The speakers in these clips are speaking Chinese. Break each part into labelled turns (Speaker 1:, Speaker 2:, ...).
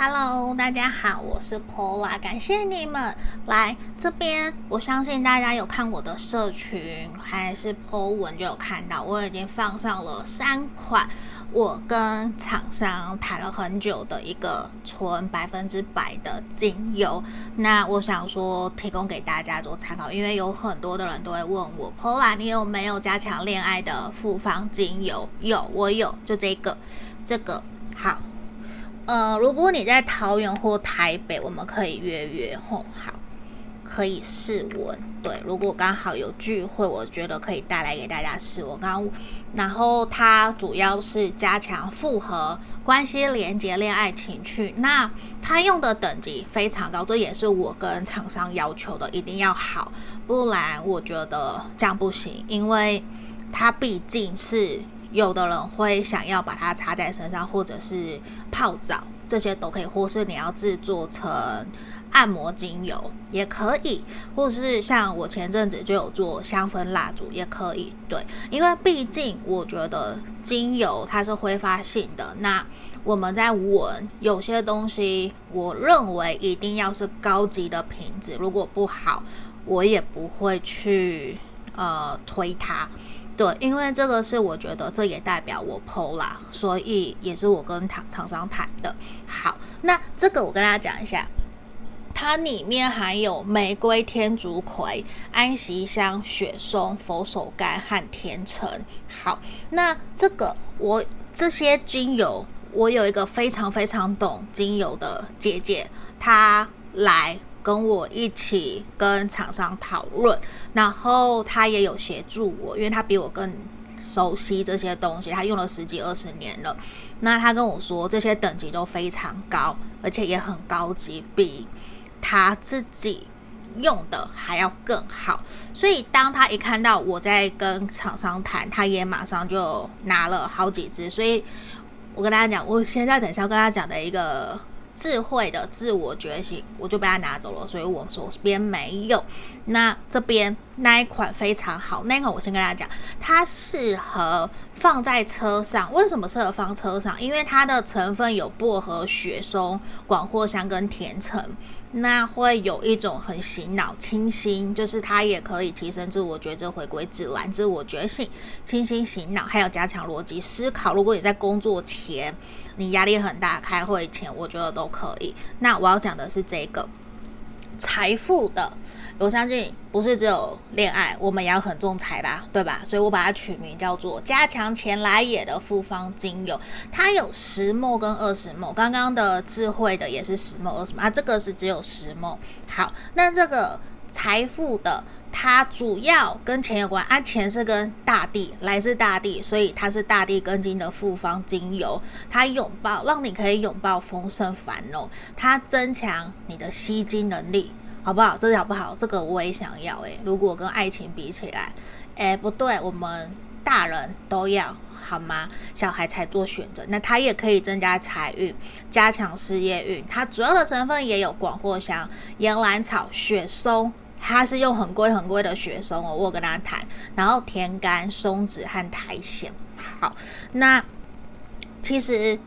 Speaker 1: Hello，大家好，我是 Pola，感谢你们来这边。我相信大家有看我的社群还是 Po 文，就有看到我已经放上了三款我跟厂商谈了很久的一个纯百分之百的精油。那我想说提供给大家做参考，因为有很多的人都会问我，Pola 你有没有加强恋爱的复方精油？有，我有，就这个，这个好。呃，如果你在桃园或台北，我们可以约约吼，好，可以试闻。对，如果刚好有聚会，我觉得可以带来给大家试闻。刚，然后它主要是加强复合关系连接、恋爱情趣。那它用的等级非常高，这也是我跟厂商要求的，一定要好，不然我觉得这样不行，因为它毕竟是。有的人会想要把它擦在身上，或者是泡澡，这些都可以，或是你要制作成按摩精油也可以，或是像我前阵子就有做香氛蜡烛也可以。对，因为毕竟我觉得精油它是挥发性的，那我们在闻有些东西，我认为一定要是高级的瓶子，如果不好，我也不会去呃推它。对，因为这个是我觉得这也代表我 PO 啦，所以也是我跟厂厂商谈的。好，那这个我跟大家讲一下，它里面含有玫瑰、天竺葵、安息香、雪松、佛手柑和甜橙。好，那这个我这些精油，我有一个非常非常懂精油的姐姐，她来。跟我一起跟厂商讨论，然后他也有协助我，因为他比我更熟悉这些东西，他用了十几二十年了。那他跟我说这些等级都非常高，而且也很高级，比他自己用的还要更好。所以当他一看到我在跟厂商谈，他也马上就拿了好几支。所以我跟大家讲，我现在等一下要跟他讲的一个。智慧的自我觉醒，我就被他拿走了，所以我手边没有。那这边那一款非常好，那一款我先跟大家讲，它适合放在车上。为什么适合放车上？因为它的成分有薄荷、雪松、广藿香跟甜橙。那会有一种很醒脑、清新，就是它也可以提升自我觉知、回归自然、自我觉醒、清新醒脑，还有加强逻辑思考。如果你在工作前，你压力很大，开会前，我觉得都可以。那我要讲的是这个财富的。我相信不是只有恋爱，我们也要很重财吧，对吧？所以我把它取名叫做“加强钱来也”的复方精油，它有十墨跟二十墨。刚刚的智慧的也是十墨、二十 ml，啊，这个是只有十墨。好，那这个财富的，它主要跟钱有关啊，钱是跟大地，来自大地，所以它是大地根茎的复方精油，它拥抱，让你可以拥抱丰盛繁荣，它增强你的吸金能力。好不好？这好不好？这个我也想要诶、如果跟爱情比起来，诶，不对，我们大人都要好吗？小孩才做选择。那它也可以增加财运，加强事业运。它主要的成分也有广藿香、岩兰草、雪松，他是用很贵很贵的雪松哦。我有跟他谈，然后天干、松子和苔藓。好，那其实。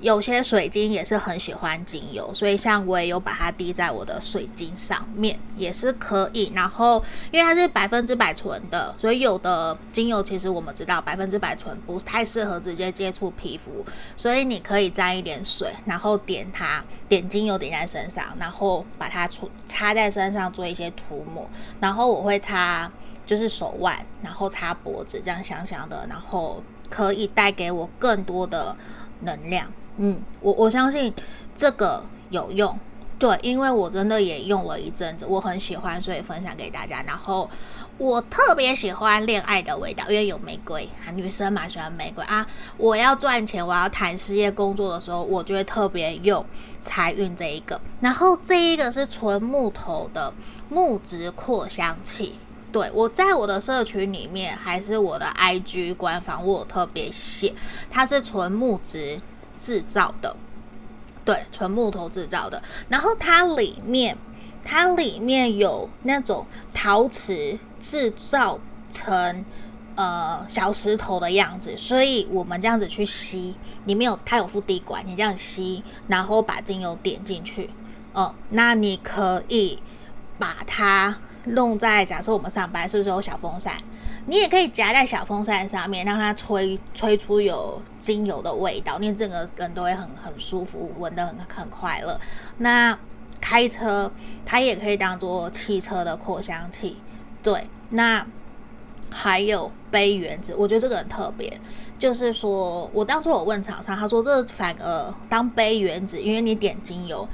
Speaker 1: 有些水晶也是很喜欢精油，所以像我也有把它滴在我的水晶上面，也是可以。然后因为它是百分之百纯的，所以有的精油其实我们知道百分之百纯不太适合直接接触皮肤，所以你可以沾一点水，然后点它，点精油点在身上，然后把它擦擦在身上做一些涂抹。然后我会擦就是手腕，然后擦脖子，这样香香的，然后可以带给我更多的能量。嗯，我我相信这个有用，对，因为我真的也用了一阵子，我很喜欢，所以分享给大家。然后我特别喜欢恋爱的味道，因为有玫瑰啊，女生蛮喜欢玫瑰啊。我要赚钱，我要谈事业工作的时候，我就会特别用财运这一个。然后这一个是纯木头的木质扩香器，对，我在我的社群里面还是我的 IG 官方，我特别写，它是纯木质。制造的，对，纯木头制造的。然后它里面，它里面有那种陶瓷制造成呃小石头的样子，所以我们这样子去吸，里面有它有副滴管，你这样吸，然后把精油点进去，哦、呃，那你可以把它弄在，假设我们上班是不是有小风扇？你也可以夹在小风扇上面，让它吹吹出有精油的味道，你整个人都会很很舒服，闻得很很快乐。那开车它也可以当做汽车的扩香器，对。那还有杯原子，我觉得这个很特别，就是说我当初我问厂商，他说这反而当杯原子，因为你点精油。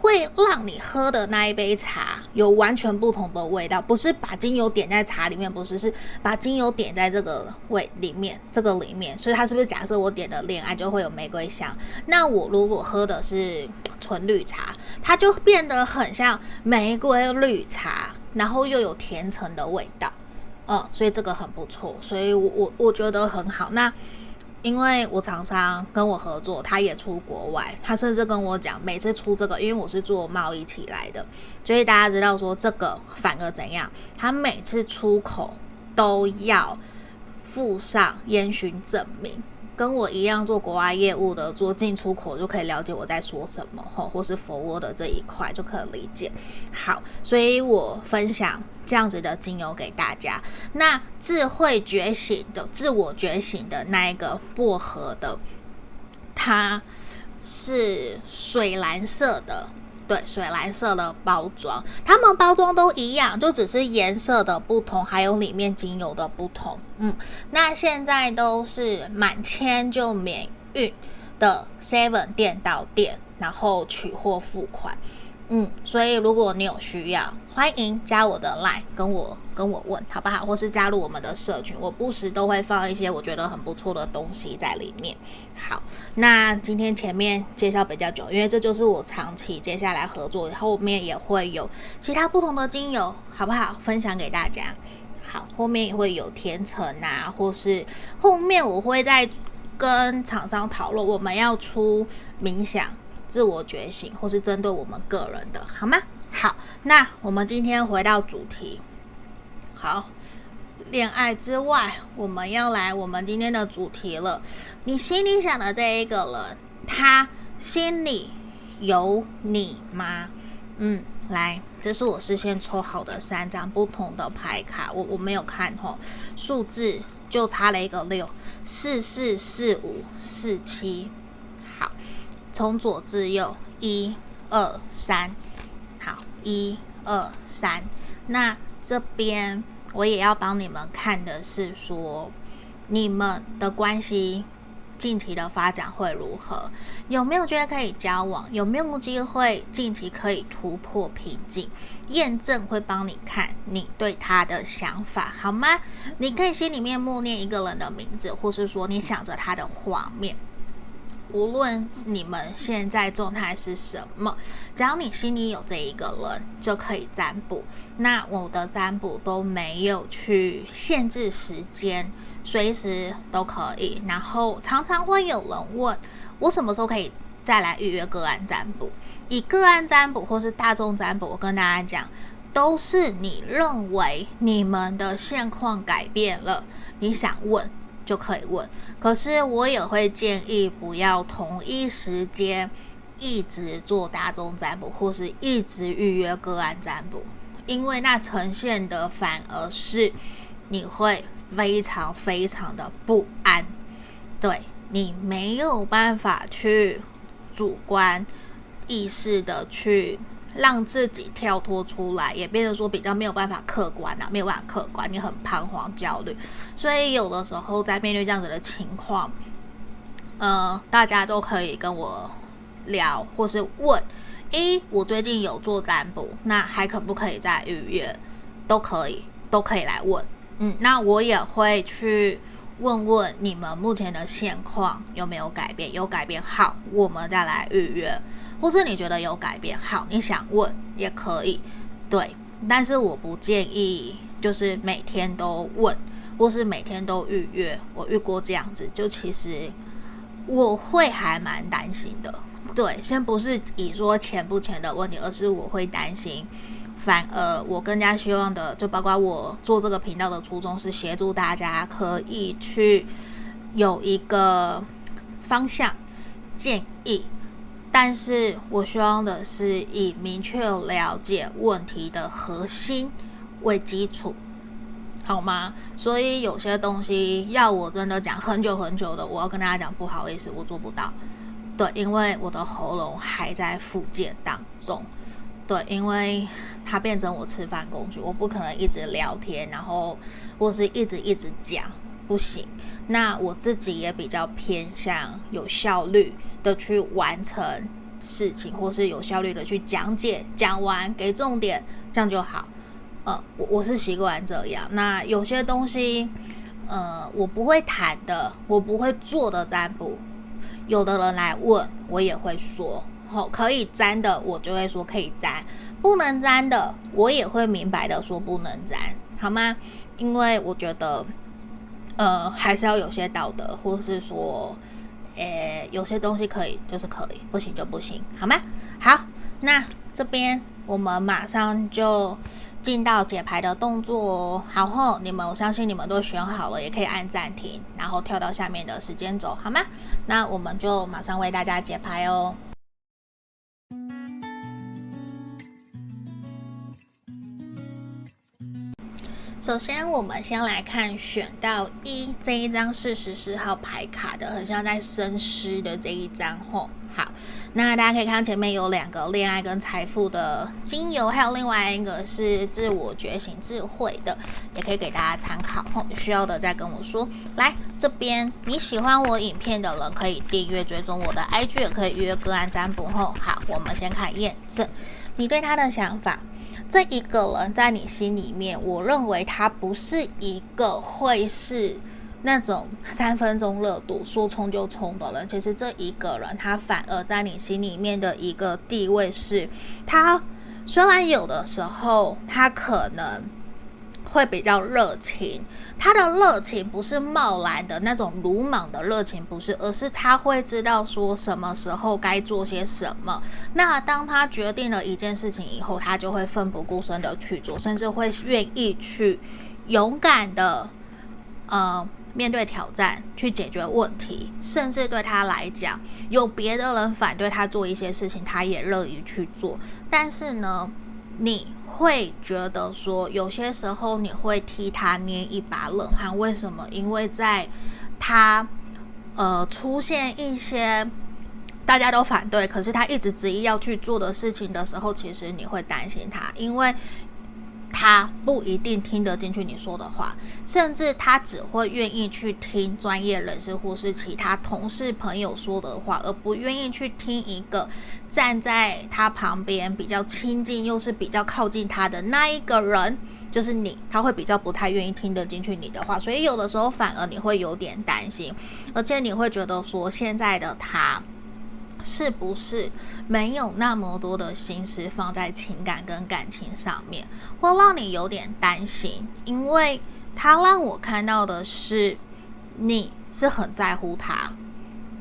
Speaker 1: 会让你喝的那一杯茶有完全不同的味道，不是把精油点在茶里面，不是，是把精油点在这个味里面，这个里面。所以它是不是假设我点的恋爱就会有玫瑰香？那我如果喝的是纯绿茶，它就变得很像玫瑰绿茶，然后又有甜橙的味道，嗯，所以这个很不错，所以我我我觉得很好。那。因为我厂商跟我合作，他也出国外，他甚至跟我讲，每次出这个，因为我是做贸易起来的，所以大家知道说这个反而怎样，他每次出口都要附上烟熏证明。跟我一样做国外业务的，做进出口就可以了解我在说什么，吼，或是 forward 的这一块就可以理解。好，所以我分享这样子的精油给大家。那智慧觉醒的、自我觉醒的那一个薄荷的，它是水蓝色的。对，水蓝色的包装，它们包装都一样，就只是颜色的不同，还有里面精油的不同。嗯，那现在都是满千就免运的 Seven 店到店，然后取货付款。嗯，所以如果你有需要，欢迎加我的 line 跟我跟我问好不好？或是加入我们的社群，我不时都会放一些我觉得很不错的东西在里面。好，那今天前面介绍比较久，因为这就是我长期接下来合作，后面也会有其他不同的精油，好不好？分享给大家。好，后面也会有甜橙啊，或是后面我会再跟厂商讨论，我们要出冥想。自我觉醒，或是针对我们个人的，好吗？好，那我们今天回到主题。好，恋爱之外，我们要来我们今天的主题了。你心里想的这一个人，他心里有你吗？嗯，来，这是我事先抽好的三张不同的牌卡，我我没有看吼，数字就差了一个六，四四四五四七。从左至右，一、二、三，好，一、二、三。那这边我也要帮你们看的是说，你们的关系近期的发展会如何？有没有觉得可以交往？有没有机会近期可以突破瓶颈？验证会帮你看你对他的想法，好吗？你可以心里面默念一个人的名字，或是说你想着他的画面。无论你们现在状态是什么，只要你心里有这一个人，就可以占卜。那我的占卜都没有去限制时间，随时都可以。然后常常会有人问我什么时候可以再来预约个案占卜。以个案占卜或是大众占卜，我跟大家讲，都是你认为你们的现况改变了，你想问。就可以问，可是我也会建议不要同一时间一直做大众占卜，或是一直预约个案占卜，因为那呈现的反而是你会非常非常的不安，对，你没有办法去主观意识的去。让自己跳脱出来，也变得说比较没有办法客观啊，没有办法客观，你很彷徨焦虑，所以有的时候在面对这样子的情况，呃，大家都可以跟我聊，或是问，一，我最近有做占卜，那还可不可以再预约？都可以，都可以来问，嗯，那我也会去问问你们目前的现况有没有改变，有改变好，我们再来预约。或是你觉得有改变，好，你想问也可以，对，但是我不建议就是每天都问，或是每天都预约。我遇过这样子，就其实我会还蛮担心的。对，先不是以说钱不钱的问题，而是我会担心反而我更加希望的，就包括我做这个频道的初衷是协助大家可以去有一个方向建议，但是我希望的是以明确了解问题的核心为基础。好吗？所以有些东西要我真的讲很久很久的，我要跟大家讲，不好意思，我做不到。对，因为我的喉咙还在复健当中。对，因为它变成我吃饭工具，我不可能一直聊天，然后或是一直一直讲，不行。那我自己也比较偏向有效率的去完成事情，或是有效率的去讲解，讲完给重点，这样就好。呃，我我是习惯这样。那有些东西，呃，我不会谈的，我不会做的占卜，有的人来问，我也会说，好，可以占的，我就会说可以占；不能占的，我也会明白的说不能占，好吗？因为我觉得，呃，还是要有些道德，或是说，诶，有些东西可以就是可以，不行就不行，好吗？好，那这边我们马上就。进到解牌的动作哦，好后你们，我相信你们都选好了，也可以按暂停，然后跳到下面的时间轴，好吗？那我们就马上为大家解牌哦。首先，我们先来看选到一这一张是十四号牌卡的，很像在深思的这一张吼。好，那大家可以看前面有两个恋爱跟财富的精油，还有另外一个是自我觉醒智慧的，也可以给大家参考吼。需要的再跟我说。来这边，你喜欢我影片的人可以订阅追踪我的 IG，也可以预约个案占卜吼。好，我们先看验证你对他的想法。这一个人在你心里面，我认为他不是一个会是那种三分钟热度、说冲就冲的人。其实这一个人，他反而在你心里面的一个地位是，他虽然有的时候他可能。会比较热情，他的热情不是贸然的那种鲁莽的热情，不是，而是他会知道说什么时候该做些什么。那当他决定了一件事情以后，他就会奋不顾身的去做，甚至会愿意去勇敢的呃面对挑战，去解决问题。甚至对他来讲，有别的人反对他做一些事情，他也乐于去做。但是呢，你。会觉得说，有些时候你会替他捏一把冷汗，为什么？因为在他呃出现一些大家都反对，可是他一直执意要去做的事情的时候，其实你会担心他，因为。他不一定听得进去你说的话，甚至他只会愿意去听专业人士或是其他同事朋友说的话，而不愿意去听一个站在他旁边比较亲近又是比较靠近他的那一个人，就是你。他会比较不太愿意听得进去你的话，所以有的时候反而你会有点担心，而且你会觉得说现在的他。是不是没有那么多的心思放在情感跟感情上面，会让你有点担心？因为他让我看到的是，你是很在乎他。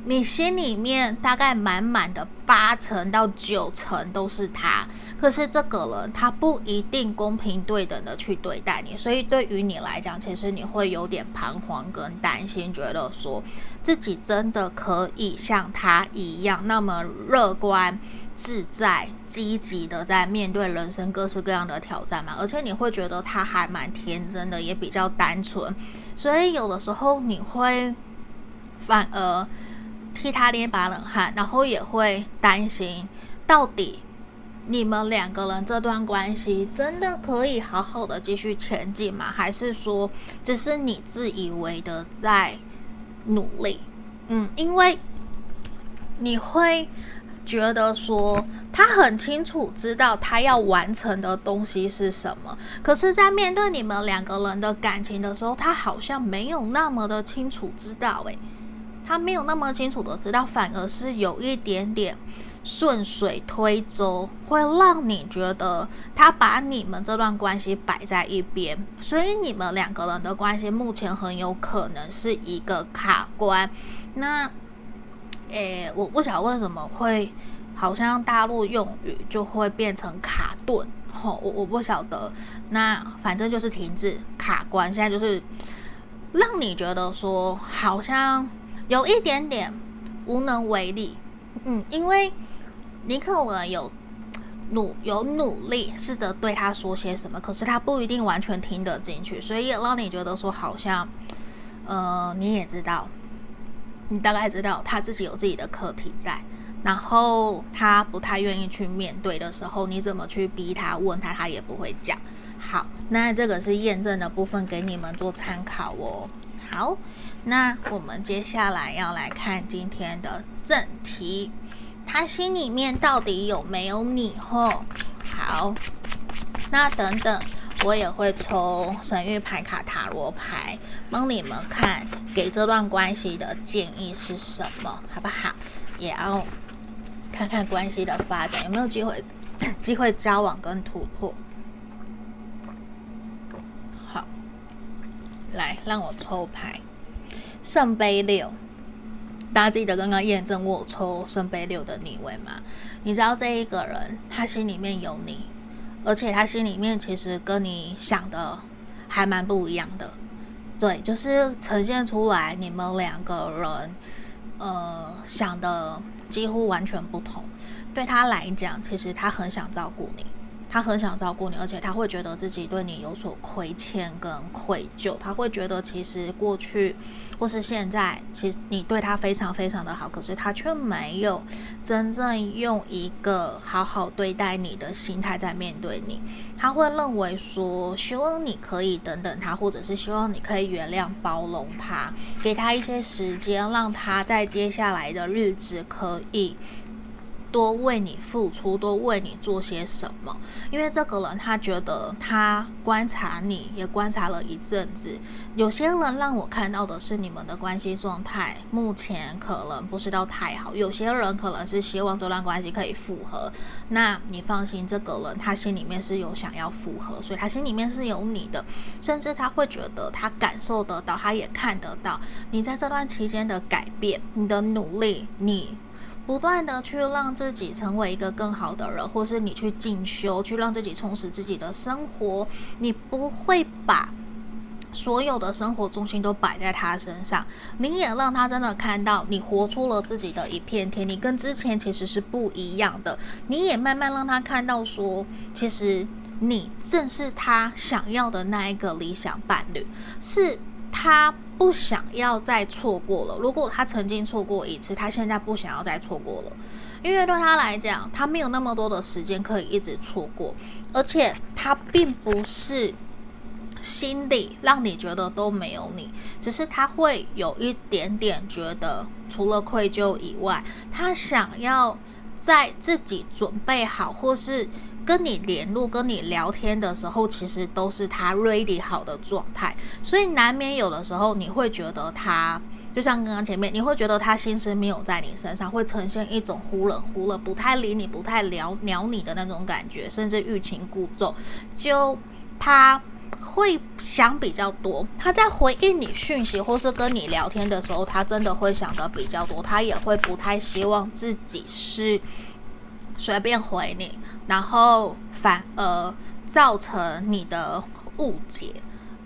Speaker 1: 你心里面大概满满的八成到九成都是他，可是这个人他不一定公平对等的去对待你，所以对于你来讲，其实你会有点彷徨跟担心，觉得说自己真的可以像他一样那么乐观、自在、积极的在面对人生各式各样的挑战吗？而且你会觉得他还蛮天真的，也比较单纯，所以有的时候你会反而。替他捏把冷汗，然后也会担心，到底你们两个人这段关系真的可以好好的继续前进吗？还是说只是你自以为的在努力？嗯，因为你会觉得说他很清楚知道他要完成的东西是什么，可是，在面对你们两个人的感情的时候，他好像没有那么的清楚知道，诶。他没有那么清楚的知道，反而是有一点点顺水推舟，会让你觉得他把你们这段关系摆在一边，所以你们两个人的关系目前很有可能是一个卡关。那，诶，我不晓得为什么会好像大陆用语就会变成卡顿。吼、我我不晓得。那反正就是停滞卡关，现在就是让你觉得说好像有一点点无能为力。嗯，因为尼克尔有努有努力试着对他说些什么，可是他不一定完全听得进去，所以让你觉得说好像，呃，你也知道，你大概知道他自己有自己的课题在。然后他不太愿意去面对的时候，你怎么去逼他问他，他也不会讲。好，那这个是验证的部分，给你们做参考哦。好，那我们接下来要来看今天的正题，他心里面到底有没有你？吼，好，那等等我也会抽神諭牌卡塔罗牌，帮你们看，给这段关系的建议是什么，好不好？也要。看看关系的发展有没有机会，机会交往跟突破。好，来让我抽牌，圣杯六。大家记得刚刚验证我抽圣杯六的逆位吗？你知道这一个人他心里面有你，而且他心里面其实跟你想的还蛮不一样的。对，就是呈现出来你们两个人，呃，想的。几乎完全不同，对他来讲，其实他很想照顾你，他很想照顾你，而且他会觉得自己对你有所亏欠跟愧疚，他会觉得其实过去或是现在，其实你对他非常非常的好，可是他却没有真正用一个好好对待你的心态在面对你，他会认为说，希望你可以等等他，或者是希望你可以原谅包容他，给他一些时间，让他在接下来的日子可以。多为你付出，多为你做些什么？因为这个人他觉得他观察你也观察了一阵子，有些人让我看到的是你们的关系状态目前可能不是到太好，有些人可能是希望这段关系可以复合。那你放心，这个人他心里面是有想要复合，所以他心里面是有你的，甚至他会觉得他感受得到，他也看得到你在这段期间的改变，你的努力，你。不断的去让自己成为一个更好的人，或是你去进修，去让自己充实自己的生活。你不会把所有的生活重心都摆在他身上，你也让他真的看到你活出了自己的一片天，你跟之前其实是不一样的。你也慢慢让他看到说，其实你正是他想要的那一个理想伴侣，是他。不想要再错过了。如果他曾经错过一次，他现在不想要再错过了，因为对他来讲，他没有那么多的时间可以一直错过，而且他并不是心里让你觉得都没有你，只是他会有一点点觉得，除了愧疚以外，他想要在自己准备好或是。跟你联络、跟你聊天的时候，其实都是他 ready 好的状态，所以难免有的时候你会觉得他，就像刚刚前面，你会觉得他心思没有在你身上，会呈现一种忽冷忽热、不太理你、不太聊鸟你的那种感觉，甚至欲擒故纵。就他会想比较多，他在回应你讯息或是跟你聊天的时候，他真的会想的比较多，他也会不太希望自己是随便回你。然后反而造成你的误解，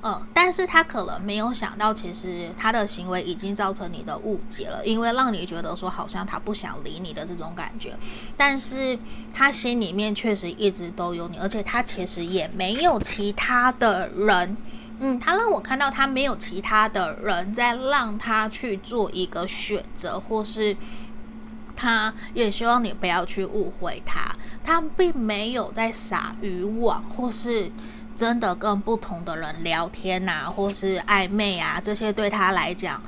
Speaker 1: 嗯，但是他可能没有想到，其实他的行为已经造成你的误解了，因为让你觉得说好像他不想理你的这种感觉，但是他心里面确实一直都有你，而且他其实也没有其他的人，嗯，他让我看到他没有其他的人在让他去做一个选择，或是他也希望你不要去误会他。他并没有在撒渔网，或是真的跟不同的人聊天啊，或是暧昧啊，这些对他来讲，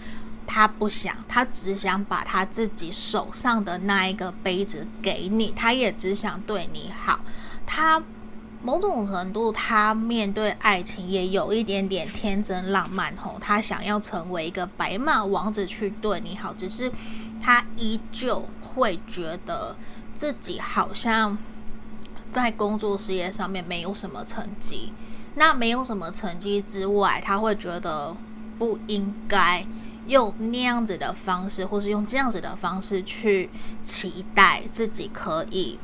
Speaker 1: 他不想，他只想把他自己手上的那一个杯子给你，他也只想对你好。他某种程度，他面对爱情也有一点点天真浪漫吼，他想要成为一个白马王子去对你好，只是他依旧会觉得。自己好像在工作事业上面没有什么成绩，那没有什么成绩之外，他会觉得不应该用那样子的方式，或是用这样子的方式去期待自己可以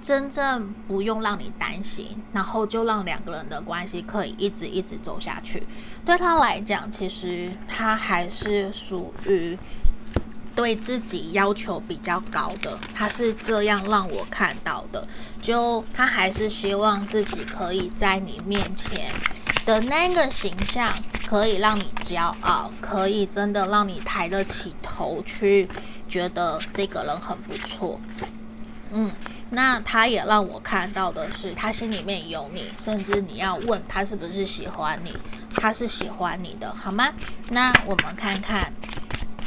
Speaker 1: 真正不用让你担心，然后就让两个人的关系可以一直一直走下去。对他来讲，其实他还是属于对自己要求比较高的，他是这样让我看到的。就他还是希望自己可以在你面前的那个形象，可以让你骄傲，可以真的让你抬得起头去，觉得这个人很不错。嗯。那他也让我看到的是，他心里面有你，甚至你要问他是不是喜欢你，他是喜欢你的，好吗？那我们看看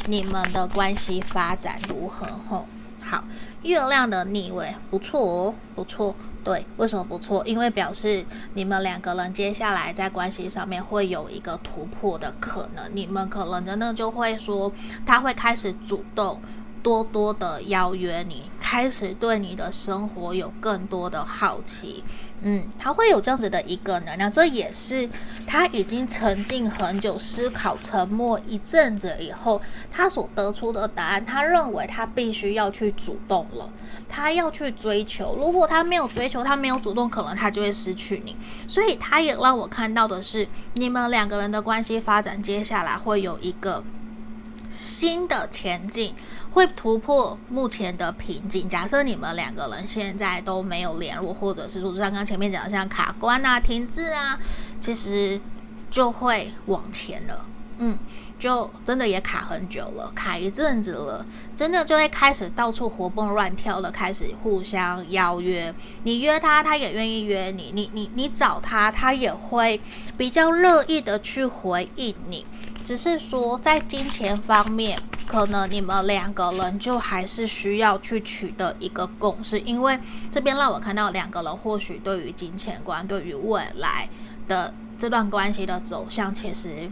Speaker 1: 你们的关系发展如何？吼，好，月亮的逆位不错哦，不错。对，为什么不错？因为表示你们两个人接下来在关系上面会有一个突破的可能，你们可能真的就会说，他会开始主动。多多的邀约你，开始对你的生活有更多的好奇，嗯，他会有这样子的一个能量，这也是他已经沉浸很久思考、沉默一阵子以后，他所得出的答案。他认为他必须要去主动了，他要去追求。如果他没有追求，他没有主动，可能他就会失去你。所以他也让我看到的是，你们两个人的关系发展，接下来会有一个新的前进。会突破目前的瓶颈。假设你们两个人现在都没有联络，或者是说像刚前面讲的像卡关啊、停滞啊，其实就会往前了。嗯，就真的也卡很久了，卡一阵子了，真的就会开始到处活蹦乱跳的，开始互相邀约。你约他，他也愿意约你；你你你找他，他也会比较乐意的去回应你。只是说在金钱方面。可能你们两个人就还是需要去取得一个共识，因为这边让我看到两个人或许对于金钱观、对于未来的这段关系的走向，其实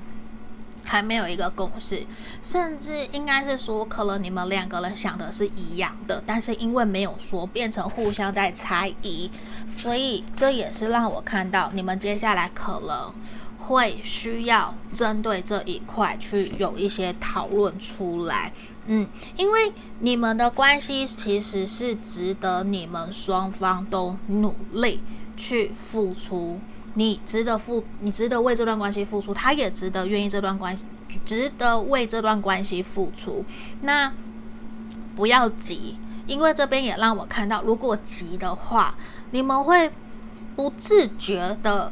Speaker 1: 还没有一个共识，甚至应该是说，可能你们两个人想的是一样的，但是因为没有说，变成互相在猜疑，所以这也是让我看到你们接下来可能。会需要针对这一块去有一些讨论出来，嗯，因为你们的关系其实是值得你们双方都努力去付出，你值得付，你值得为这段关系付出，他也值得愿意这段关系，值得为这段关系付出。那不要急，因为这边也让我看到，如果急的话，你们会不自觉的。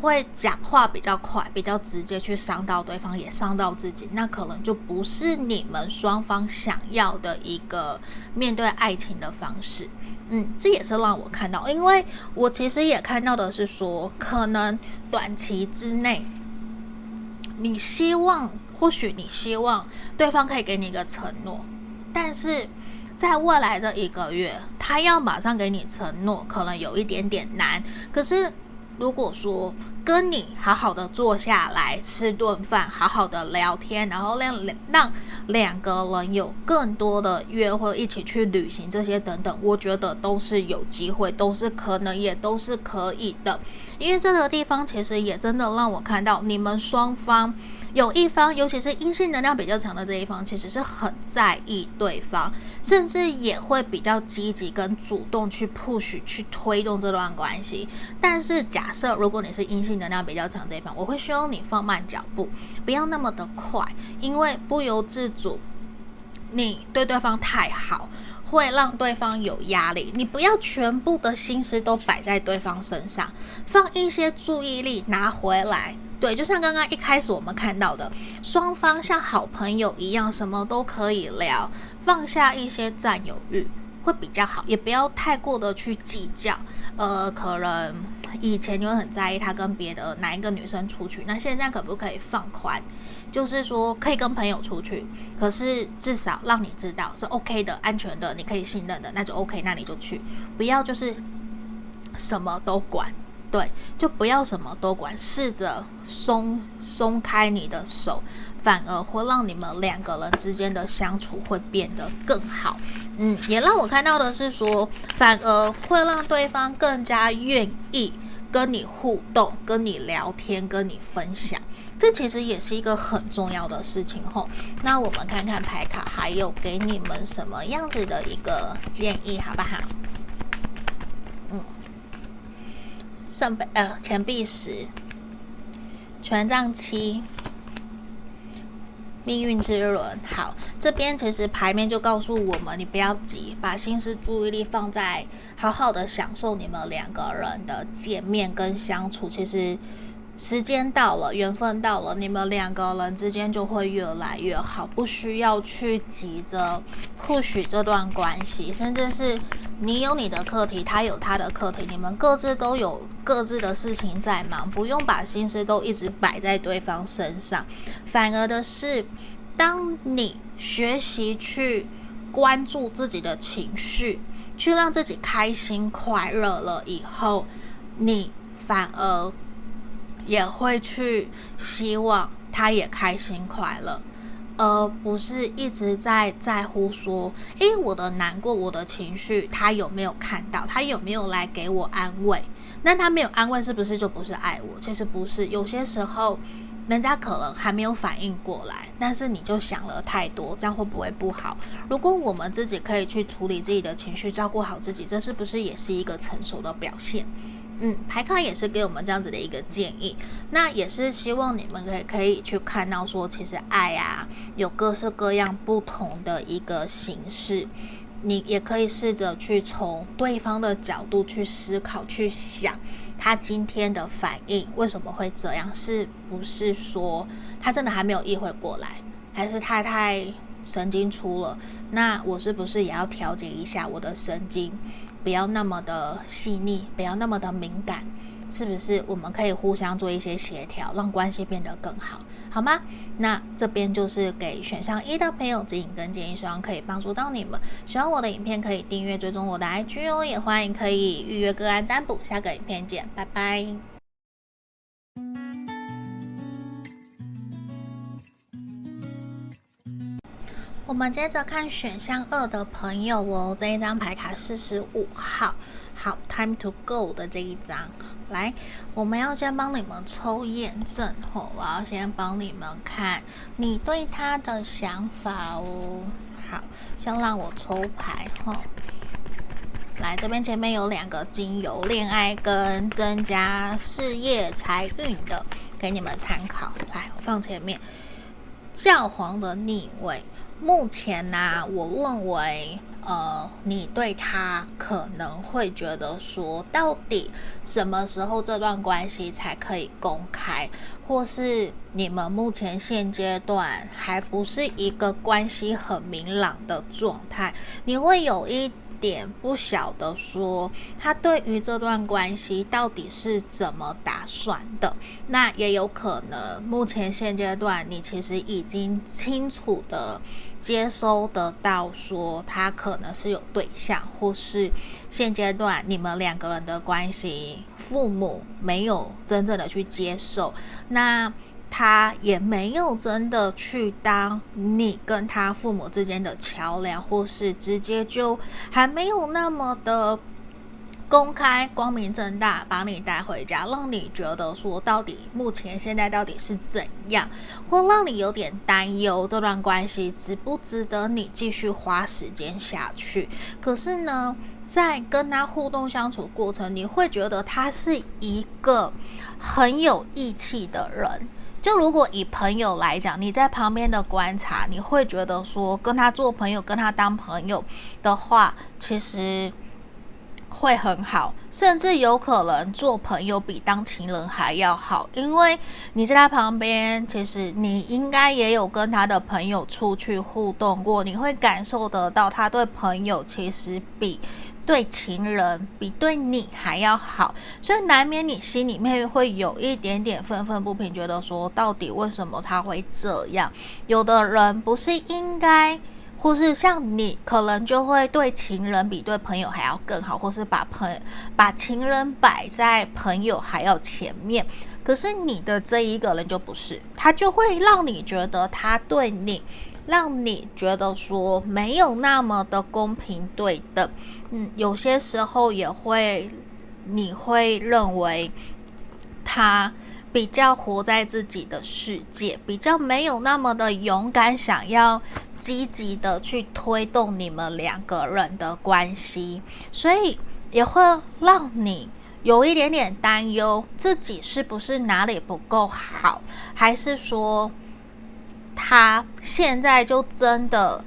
Speaker 1: 会讲话比较快，比较直接，去伤到对方，也伤到自己，那可能就不是你们双方想要的一个面对爱情的方式。嗯，这也是让我看到，因为我其实也看到的是说，可能短期之内，你希望，或许你希望对方可以给你一个承诺，但是在未来的一个月，他要马上给你承诺，可能有一点点难。可是。如果说跟你好好的坐下来吃顿饭，好好的聊天，然后让两让两个人有更多的约会，一起去旅行这些等等，我觉得都是有机会，都是可能，也都是可以的。因为这个地方其实也真的让我看到你们双方。有一方，尤其是阴性能量比较强的这一方，其实是很在意对方，甚至也会比较积极跟主动去 push 去推动这段关系。但是，假设如果你是阴性能量比较强这一方，我会希望你放慢脚步，不要那么的快，因为不由自主，你对对方太好，会让对方有压力。你不要全部的心思都摆在对方身上，放一些注意力拿回来。对，就像刚刚一开始我们看到的，双方像好朋友一样，什么都可以聊，放下一些占有欲会比较好，也不要太过的去计较。呃，可能以前你会很在意他跟别的哪一个女生出去，那现在可不可以放宽？就是说可以跟朋友出去，可是至少让你知道是 OK 的、安全的，你可以信任的，那就 OK，那你就去，不要就是什么都管。对，就不要什么都管，试着松松开你的手，反而会让你们两个人之间的相处会变得更好。嗯，也让我看到的是说，反而会让对方更加愿意跟你互动、跟你聊天、跟你分享。这其实也是一个很重要的事情吼。那我们看看牌卡还有给你们什么样子的一个建议，好不好？圣杯呃钱币十，权杖七。命运之轮，好，这边其实牌面就告诉我们，你不要急，把心思注意力放在好好的享受你们两个人的见面跟相处。其实时间到了，缘分到了，你们两个人之间就会越来越好，不需要去急着或许这段关系，甚至是你有你的课题，他有他的课题，你们各自都有各自的事情在忙，不用把心思都一直摆在对方身上，反而的是。当你学习去关注自己的情绪，去让自己开心快乐了以后，你反而也会去希望他也开心快乐，而不是一直在在乎说，诶，我的难过，我的情绪，他有没有看到？他有没有来给我安慰？那他没有安慰，是不是就不是爱我？其实不是，有些时候。人家可能还没有反应过来，但是你就想了太多，这样会不会不好？如果我们自己可以去处理自己的情绪，照顾好自己，这是不是也是一个成熟的表现？嗯，牌卡也是给我们这样子的一个建议，那也是希望你们可以可以去看到说，其实爱啊，有各式各样不同的一个形式。你也可以试着去从对方的角度去思考、去想，他今天的反应为什么会这样？是不是说他真的还没有意会过来，还是他太神经粗了？那我是不是也要调节一下我的神经，不要那么的细腻，不要那么的敏感？是不是我们可以互相做一些协调，让关系变得更好？好吗？那这边就是给选项一的朋友指引跟建议，希望可以帮助到你们。喜欢我的影片可以订阅追踪我的 IG 哦，也欢迎可以预约个案占卜。下个影片见，拜拜。我们接着看选项二的朋友哦，这一张牌卡四十五号，好，Time to go 的这一张。来，我们要先帮你们抽验证哦。我要先帮你们看你对他的想法哦。好，先让我抽牌哈。来，这边前面有两个精油，恋爱跟增加事业财运的，给你们参考。来，放前面。教皇的逆位，目前呢、我认为。呃，你对他可能会觉得说，到底什么时候这段关系才可以公开，或是你们目前现阶段还不是一个关系很明朗的状态，你会有一点不晓得说，他对于这段关系到底是怎么打算的。那也有可能，目前现阶段你其实已经清楚的。接收得到说他可能是有对象，或是现阶段你们两个人的关系，父母没有真正的去接受，那他也没有真的去当你跟他父母之间的桥梁，或是直接就还没有那么的。公开光明正大把你带回家，让你觉得说到底目前现在到底是怎样，或让你有点担忧这段关系值不值得你继续花时间下去。可是呢，在跟他互动相处过程，你会觉得他是一个很有义气的人。就如果以朋友来讲，你在旁边的观察，你会觉得说跟他做朋友，跟他当朋友的话，其实。会很好，甚至有可能做朋友比当情人还要好，因为你在他旁边，其实你应该也有跟他的朋友出去互动过，你会感受得到他对朋友其实比对情人比对你还要好，所以难免你心里面会有一点点愤愤不平，觉得说到底为什么他会这样？有的人不是应该。或是像你，可能就会对情人比对朋友还要更好，或是把朋把情人摆在朋友还要前面。可是你的这一个人就不是，他就会让你觉得他对你，让你觉得说没有那么的公平对等。嗯，有些时候也会，你会认为他比较活在自己的世界，比较没有那么的勇敢，想要。积极的去推动你们两个人的关系，所以也会让你有一点点担忧，自己是不是哪里不够好，还是说他现在就真的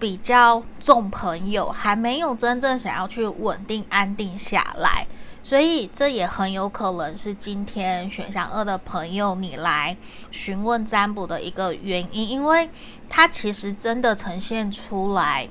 Speaker 1: 比较重朋友，还没有真正想要去稳定安定下来？所以这也很有可能是今天选项二的朋友你来询问占卜的一个原因，因为他其实真的呈现出来，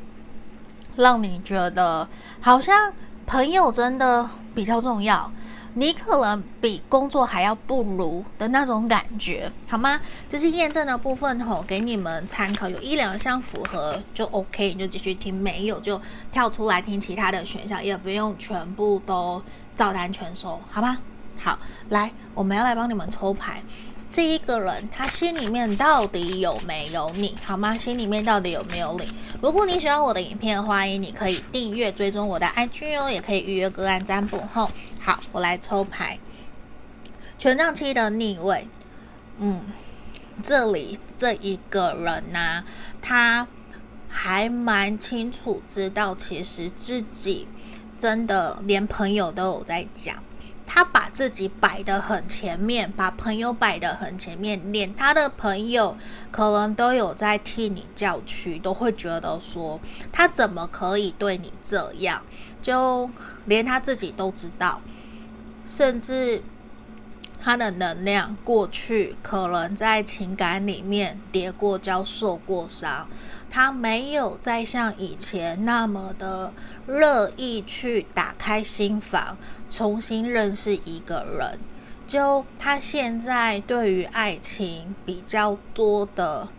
Speaker 1: 让你觉得好像朋友真的比较重要，你可能比工作还要不如的那种感觉，好吗？这是验证的部分吼，给你们参考，有一两项符合就 OK，你就继续听；没有就跳出来听其他的选项，也不用全部都。照单全收，好吧？好，来，我们要来帮你们抽牌。这一个人，他心里面到底有没有你？好吗？心里面到底有没有你？如果你喜欢我的影片，欢迎你可以订阅、追踪我的 IG 哦，也可以预约个案占卜。吼，好，我来抽牌。权杖七的逆位，嗯，这里这一个人呐、啊，他还蛮清楚知道，其实自己。真的连朋友都有在讲，他把自己摆得很前面，把朋友摆得很前面，连他的朋友可能都有在替你叫屈，都会觉得说他怎么可以对你这样，就连他自己都知道，甚至他的能量过去可能在情感里面跌过跤、受过伤，他没有再像以前那么的。乐意去打开心房，重新认识一个人。就他现在对于爱情比较多的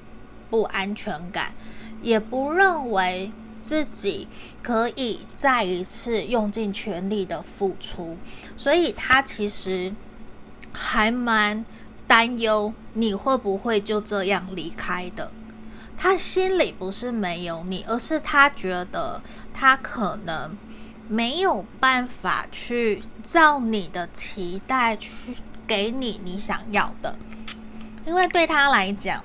Speaker 1: 不安全感，也不认为自己可以再一次用尽全力的付出，所以他其实还蛮担忧你会不会就这样离开的。他心里不是没有你，而是他觉得他可能没有办法去照你的期待去给你你想要的，因为对他来讲，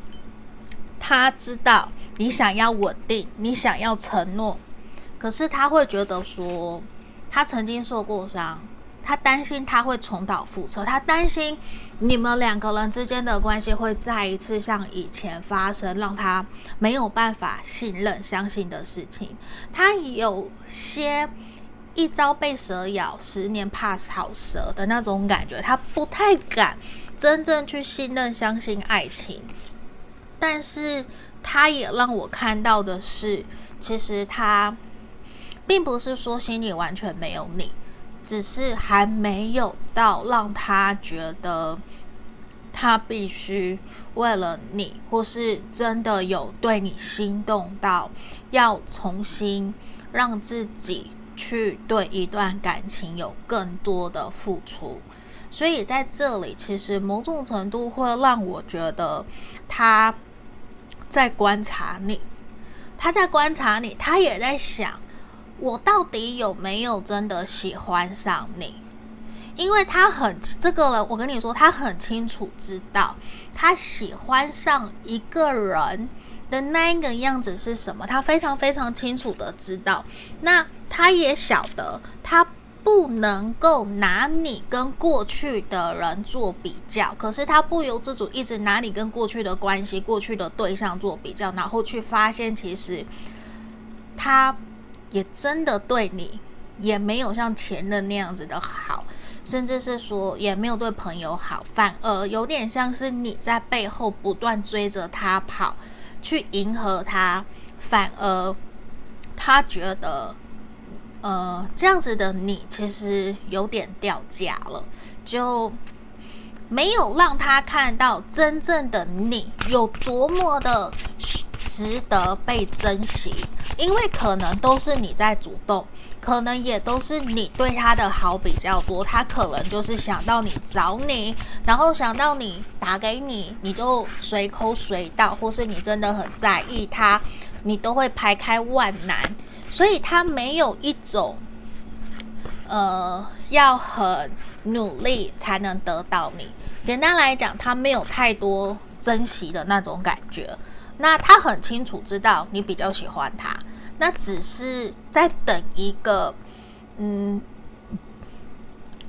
Speaker 1: 他知道你想要稳定，你想要承诺，可是他会觉得说，他曾经受过伤。他担心他会重蹈覆辙，他担心你们两个人之间的关系会再一次像以前发生，让他没有办法信任、相信的事情。他有些一朝被蛇咬，十年怕草蛇的那种感觉，他不太敢真正去信任、相信爱情。但是，他也让我看到的是，其实他并不是说心里完全没有你。只是还没有到让他觉得他必须为了你，或是真的有对你心动到要重新让自己去对一段感情有更多的付出。所以在这里，其实某种程度会让我觉得他在观察你，他在观察你，他也在想。我到底有没有真的喜欢上你？因为他很这个人，我跟你说，他很清楚知道他喜欢上一个人的那个样子是什么，他非常非常清楚的知道。那他也晓得，他不能够拿你跟过去的人做比较，可是他不由自主一直拿你跟过去的关系、过去的对象做比较，然后去发现其实他。也真的对你也没有像前任那样子的好，甚至是说也没有对朋友好，反而有点像是你在背后不断追着他跑，去迎合他，反而他觉得，呃，这样子的你其实有点掉价了，就没有让他看到真正的你有多么的。值得被珍惜，因为可能都是你在主动，可能也都是你对他的好比较多，他可能就是想到你找你，然后想到你打给你，你就随口随到，或是你真的很在意他，你都会排开万难，所以他没有一种，呃，要很努力才能得到你。简单来讲，他没有太多珍惜的那种感觉。那他很清楚知道你比较喜欢他，那只是在等一个，嗯，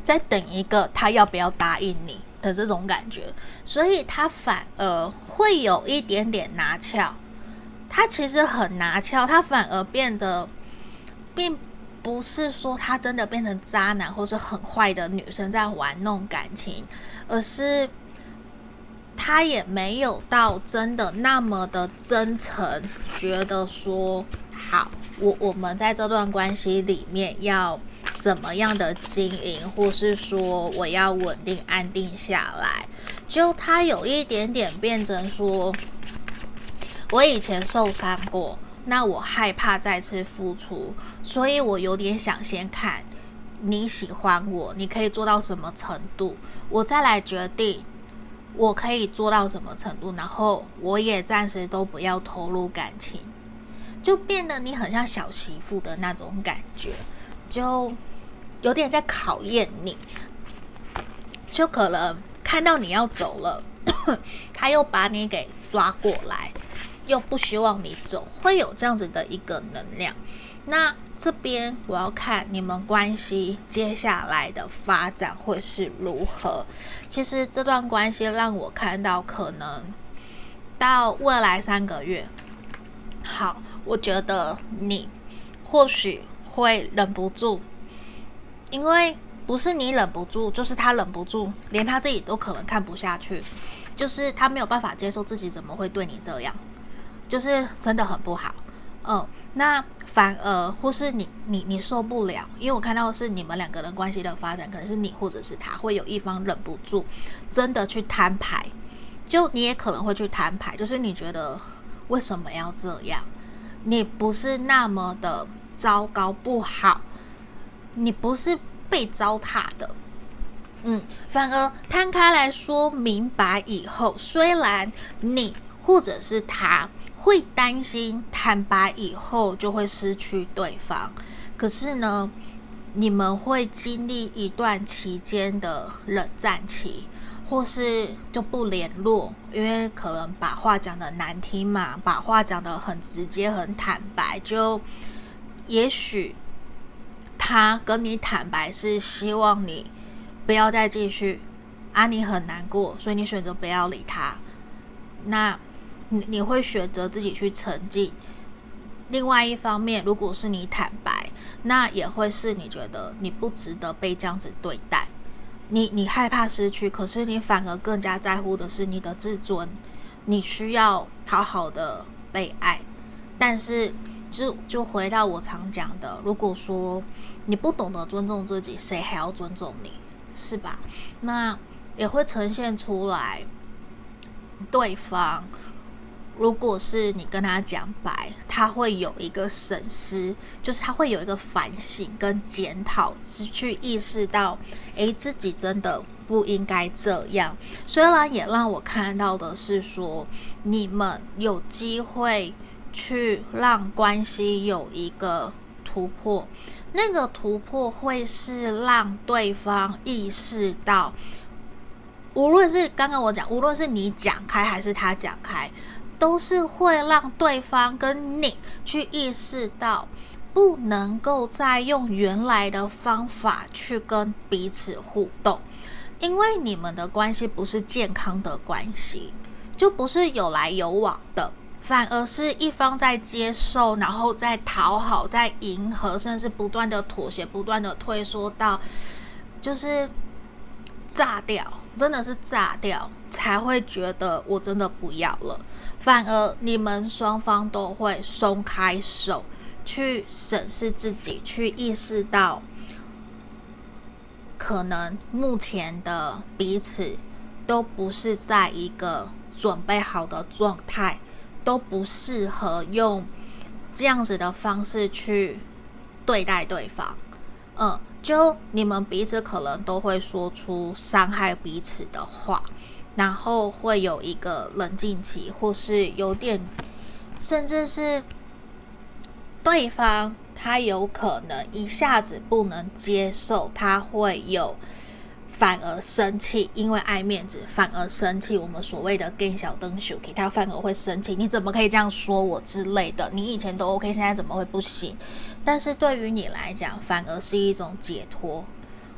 Speaker 1: 在等一个他要不要答应你的这种感觉，所以他反而会有一点点拿翘。他其实很拿翘，他反而变得并不是说他真的变成渣男或是很坏的女生在玩弄感情，而是。他也没有到真的那么的真诚，觉得说好，我我们在这段关系里面要怎么样的经营，或是说我要稳定安定下来，就他有一点点变成说，我以前受伤过，那我害怕再次付出，所以我有点想先看你喜欢我，你可以做到什么程度，我再来决定。我可以做到什么程度？然后我也暂时都不要投入感情，就变得你很像小媳妇的那种感觉，就有点在考验你。就可能看到你要走了，他又把你给抓过来，又不希望你走，会有这样子的一个能量。那这边我要看你们关系接下来的发展会是如何。其实这段关系让我看到，可能到未来三个月，好，我觉得你或许会忍不住，因为不是你忍不住，就是他忍不住，连他自己都可能看不下去，就是他没有办法接受自己怎么会对你这样，就是真的很不好，嗯。那反而或是你你你受不了，因为我看到的是你们两个人关系的发展，可能是你或者是他会有一方忍不住，真的去摊牌，就你也可能会去摊牌，就是你觉得为什么要这样？你不是那么的糟糕不好，你不是被糟蹋的，嗯，反而摊开来说明白以后，虽然你或者是他。会担心坦白以后就会失去对方，可是呢，你们会经历一段期间的冷战期，或是就不联络，因为可能把话讲得难听嘛，把话讲得很直接、很坦白，就也许他跟你坦白是希望你不要再继续，啊，你很难过，所以你选择不要理他，那。你你会选择自己去沉浸。另外一方面，如果是你坦白，那也会是你觉得你不值得被这样子对待。你你害怕失去，可是你反而更加在乎的是你的自尊。你需要好好的被爱。但是就就回到我常讲的，如果说你不懂得尊重自己，谁还要尊重你？是吧？那也会呈现出来对方。如果是你跟他讲白，他会有一个审视，就是他会有一个反省跟检讨，是去意识到，诶，自己真的不应该这样。虽然也让我看到的是说，你们有机会去让关系有一个突破，那个突破会是让对方意识到，无论是刚刚我讲，无论是你讲开还是他讲开。都是会让对方跟你去意识到，不能够再用原来的方法去跟彼此互动，因为你们的关系不是健康的关系，就不是有来有往的，反而是一方在接受，然后在讨好，在迎合，甚至不断的妥协，不断的退缩到，就是炸掉，真的是炸掉，才会觉得我真的不要了。反而你们双方都会松开手，去审视自己，去意识到，可能目前的彼此都不是在一个准备好的状态，都不适合用这样子的方式去对待对方。嗯，就你们彼此可能都会说出伤害彼此的话。然后会有一个冷静期，或是有点，甚至是对方他有可能一下子不能接受，他会有反而生气，因为爱面子反而生气。我们所谓的更小灯秀气，他反而会生气，你怎么可以这样说我之类的？你以前都 OK，现在怎么会不行？但是对于你来讲，反而是一种解脱。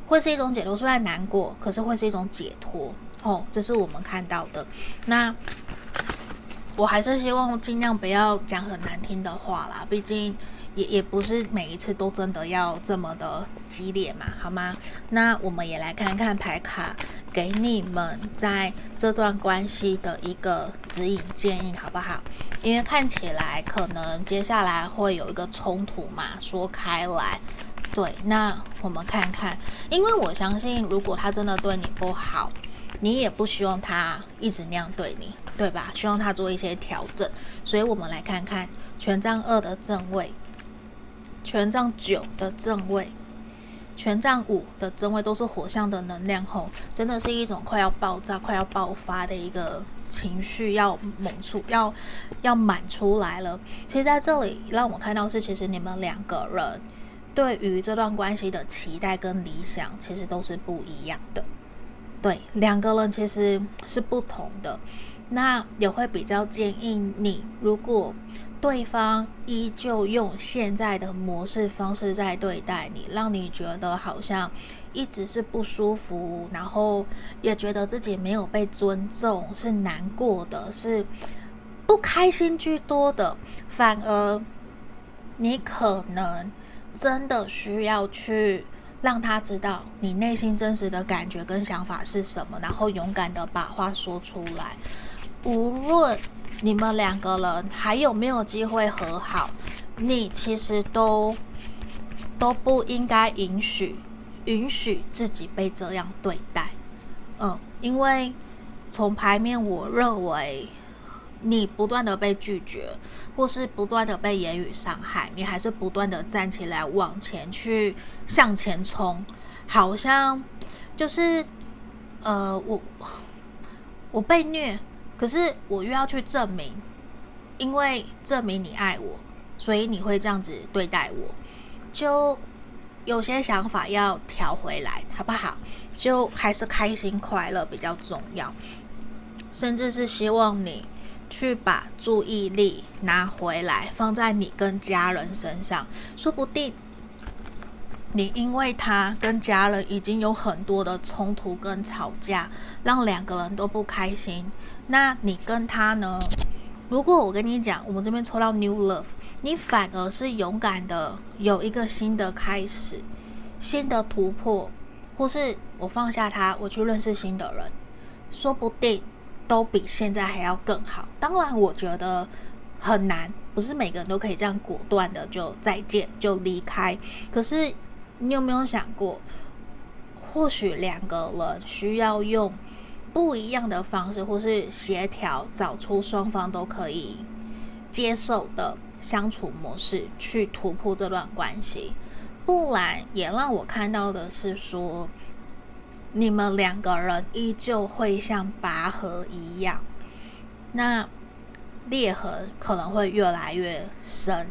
Speaker 1: 会是一种解脱，虽然难过，可是会是一种解脱哦。这是我们看到的。那我还是希望尽量不要讲很难听的话啦，毕竟也也不是每一次都真的要这么的激烈嘛，好吗？那我们也来看看牌卡给你们在这段关系的一个指引建议，好不好？因为看起来可能接下来会有一个冲突嘛，说开来。对，那我们看看，因为我相信，如果他真的对你不好，你也不希望他一直那样对你，对吧？希望他做一些调整。所以，我们来看看权杖二的正位，权杖九的正位，权杖五的正位，都是火象的能量吼，真的是一种快要爆炸、快要爆发的一个情绪，要猛出、要要满出来了。其实，在这里让我看到是，其实你们两个人。对于这段关系的期待跟理想，其实都是不一样的。对，两个人其实是不同的。那也会比较建议你，如果对方依旧用现在的模式方式在对待你，让你觉得好像一直是不舒服，然后也觉得自己没有被尊重，是难过的，是不开心居多的，反而你可能。真的需要去让他知道你内心真实的感觉跟想法是什么，然后勇敢的把话说出来。无论你们两个人还有没有机会和好，你其实都都不应该允许允许自己被这样对待。嗯，因为从牌面我认为。你不断的被拒绝，或是不断的被言语伤害，你还是不断的站起来往前去向前冲，好像就是呃，我我被虐，可是我又要去证明，因为证明你爱我，所以你会这样子对待我，就有些想法要调回来，好不好？就还是开心快乐比较重要，甚至是希望你。去把注意力拿回来，放在你跟家人身上。说不定你因为他跟家人已经有很多的冲突跟吵架，让两个人都不开心。那你跟他呢？如果我跟你讲，我们这边抽到 New Love，你反而是勇敢的有一个新的开始、新的突破，或是我放下他，我去认识新的人，说不定。都比现在还要更好。当然，我觉得很难，不是每个人都可以这样果断的就再见就离开。可是，你有没有想过，或许两个人需要用不一样的方式，或是协调，找出双方都可以接受的相处模式，去突破这段关系。不然，也让我看到的是说。你们两个人依旧会像拔河一样，那裂痕可能会越来越深。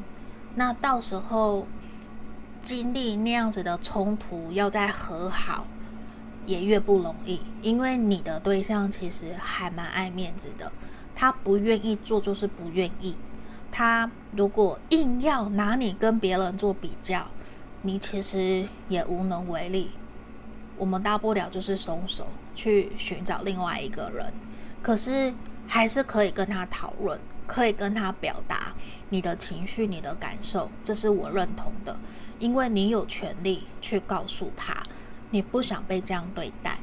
Speaker 1: 那到时候经历那样子的冲突，要再和好也越不容易。因为你的对象其实还蛮爱面子的，他不愿意做就是不愿意。他如果硬要拿你跟别人做比较，你其实也无能为力。我们大不了就是松手去寻找另外一个人，可是还是可以跟他讨论，可以跟他表达你的情绪、你的感受，这是我认同的，因为你有权利去告诉他，你不想被这样对待，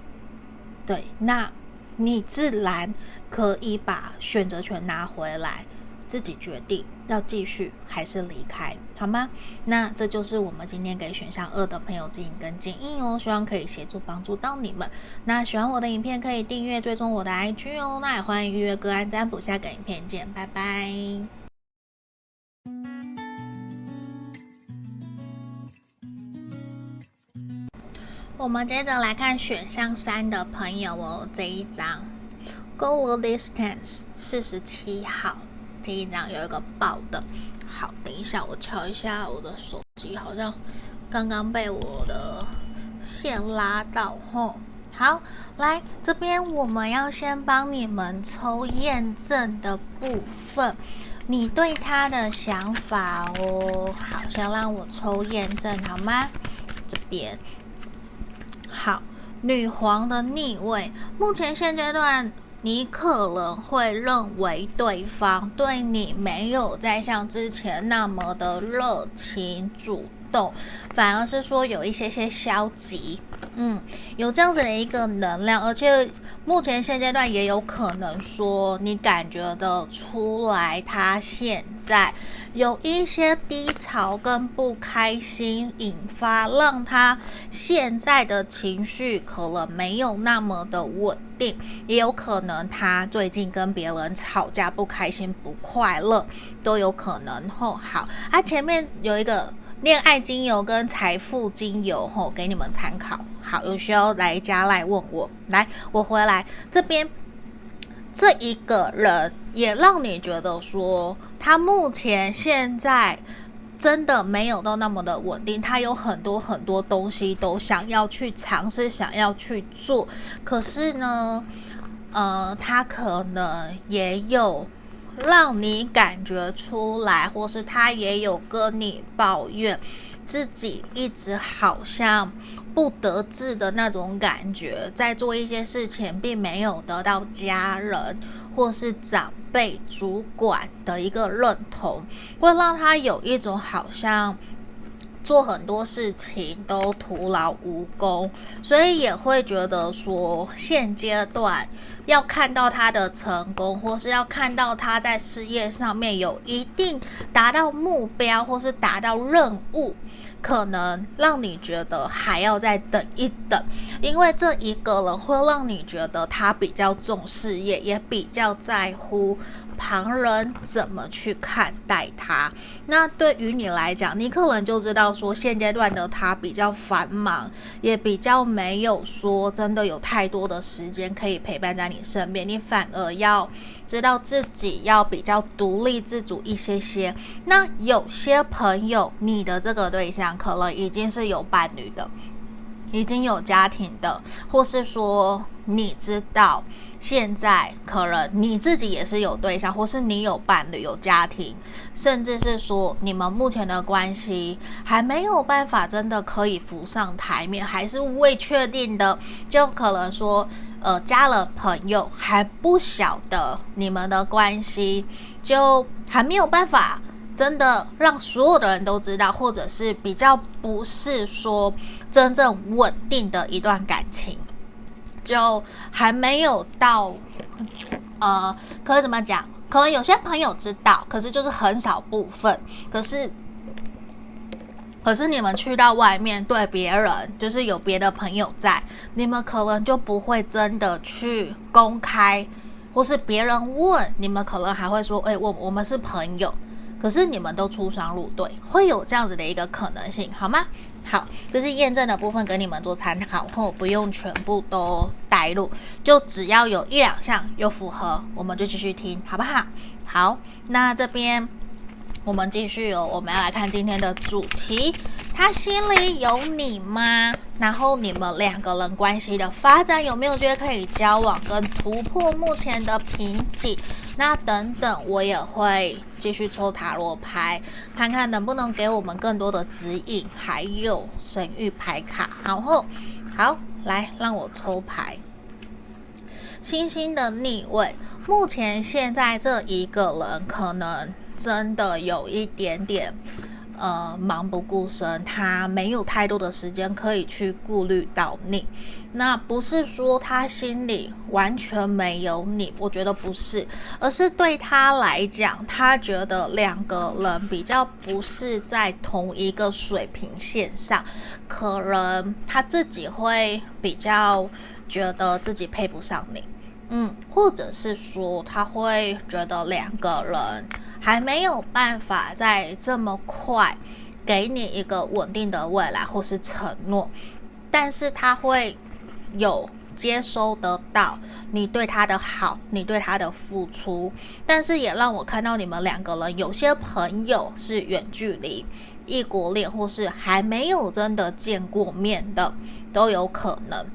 Speaker 1: 对，那你自然可以把选择权拿回来。自己决定要继续还是离开，好吗？那这就是我们今天给选项二的朋友指引跟建议哦，希望可以协助帮助到你们。那喜欢我的影片可以订阅追踪我的 IG 哦，那也欢迎预约个案占卜，下个影片见，拜拜。我们接着来看选项三的朋友哦，这一张 Go the distance 四十七号。第一张有一个爆的，好，等一下我瞧一下我的手机，好像刚刚被我的线拉到吼。好，来这边我们要先帮你们抽验证的部分，你对他的想法哦。好，先让我抽验证好吗？这边，好，女皇的逆位，目前现阶段。你可能会认为对方对你没有再像之前那么的热情主动，反而是说有一些些消极，嗯，有这样子的一个能量，而且目前现阶段也有可能说你感觉得出来，他现在。有一些低潮跟不开心，引发让他现在的情绪可能没有那么的稳定，也有可能他最近跟别人吵架，不开心、不快乐都有可能。吼，好，啊，前面有一个恋爱精油跟财富精油，吼，给你们参考。好，有需要来加来问我，来，我回来这边，这一个人也让你觉得说。他目前现在真的没有到那么的稳定，他有很多很多东西都想要去尝试，想要去做，可是呢，呃，他可能也有让你感觉出来，或是他也有跟你抱怨自己一直好像不得志的那种感觉，在做一些事情并没有得到家人或是长辈、主管的一个认同，会让他有一种好像做很多事情都徒劳无功，所以也会觉得说，现阶段要看到他的成功，或是要看到他在事业上面有一定达到目标，或是达到任务。可能让你觉得还要再等一等，因为这一个人会让你觉得他比较重事业，也比较在乎旁人怎么去看待他。那对于你来讲，你可能就知道说，现阶段的他比较繁忙，也比较没有说真的有太多的时间可以陪伴在你身边，你反而要。知道自己要比较独立自主一些些。那有些朋友，你的这个对象可能已经是有伴侣的，已经有家庭的，或是说你知道现在可能你自己也是有对象，或是你有伴侣、有家庭，甚至是说你们目前的关系还没有办法真的可以浮上台面，还是未确定的，就可能说。呃，加了朋友还不晓得你们的关系，就还没有办法真的让所有的人都知道，或者是比较不是说真正稳定的一段感情，就还没有到呃，可以怎么讲？可能有些朋友知道，可是就是很少部分，可是。可是你们去到外面对别人，就是有别的朋友在，你们可能就不会真的去公开，或是别人问你们，可能还会说：“哎，我我们是朋友。”可是你们都出双入对，会有这样子的一个可能性，好吗？好，这是验证的部分，给你们做参考后，不用全部都带入，就只要有一两项有符合，我们就继续听，好不好？好，那这边。我们继续哦，我们要来看今天的主题。他心里有你吗？然后你们两个人关系的发展有没有觉得可以交往跟突破目前的瓶颈？那等等，我也会继续抽塔罗牌，看看能不能给我们更多的指引，还有神諭牌卡。然后，好，来让我抽牌。星星的逆位，目前现在这一个人可能。真的有一点点，呃，忙不顾身，他没有太多的时间可以去顾虑到你。那不是说他心里完全没有你，我觉得不是，而是对他来讲，他觉得两个人比较不是在同一个水平线上，可能他自己会比较觉得自己配不上你，嗯，或者是说他会觉得两个人。还没有办法在这么快给你一个稳定的未来或是承诺，但是他会有接收得到你对他的好，你对他的付出，但是也让我看到你们两个人有些朋友是远距离、异国恋，或是还没有真的见过面的，都有可能。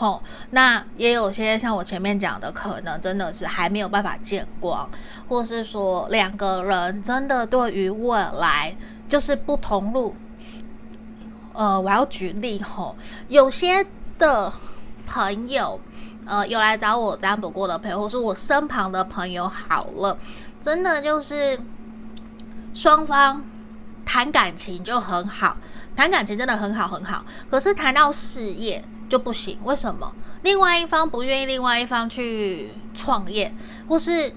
Speaker 1: 哦，那也有些像我前面讲的，可能真的是还没有办法见光，或是说两个人真的对于未来就是不同路。呃，我要举例吼，有些的朋友，呃，有来找我占卜过的朋友，或是我身旁的朋友，好了，真的就是双方谈感情就很好，谈感情真的很好很好，可是谈到事业就不行，为什么？另外一方不愿意另外一方去创业，或是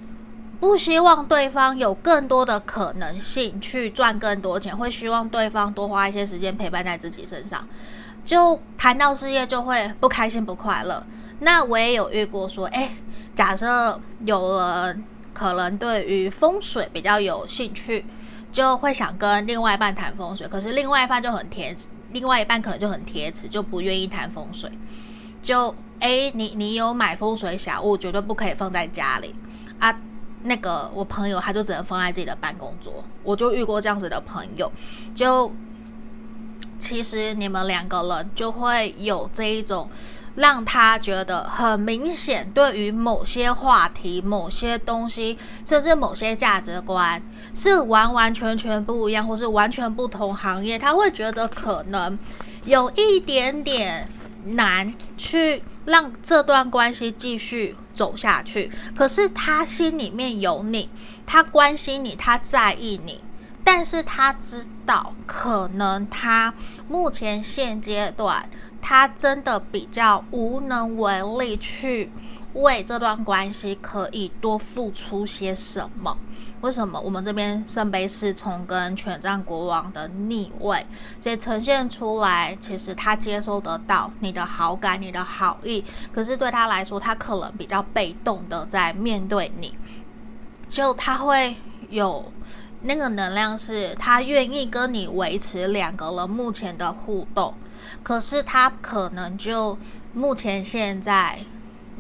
Speaker 1: 不希望对方有更多的可能性去赚更多钱，会希望对方多花一些时间陪伴在自己身上，就谈到事业就会不开心不快乐。那我也有遇过说，哎，假设有人可能对于风水比较有兴趣，就会想跟另外一半谈风水，可是另外一半就很甜，另外一半可能就很铁齿，就不愿意谈风水，就。哎，你你有买风水小物，绝对不可以放在家里啊！那个我朋友他就只能放在自己的办公桌，我就遇过这样子的朋友。就其实你们两个人就会有这一种让他觉得很明显，对于某些话题、某些东西，甚至某些价值观是完完全全不一样，或是完全不同行业，他会觉得可能有一点点难去。让这段关系继续走下去，可是他心里面有你，他关心你，他在意你，但是他知道可能他目前现阶段他真的比较无能为力去为这段关系可以多付出些什么。为什么我们这边圣杯侍从跟权杖国王的逆位，所以呈现出来，其实他接收得到你的好感、你的好意，可是对他来说，他可能比较被动的在面对你，就他会有那个能量，是他愿意跟你维持两个人目前的互动，可是他可能就目前现在。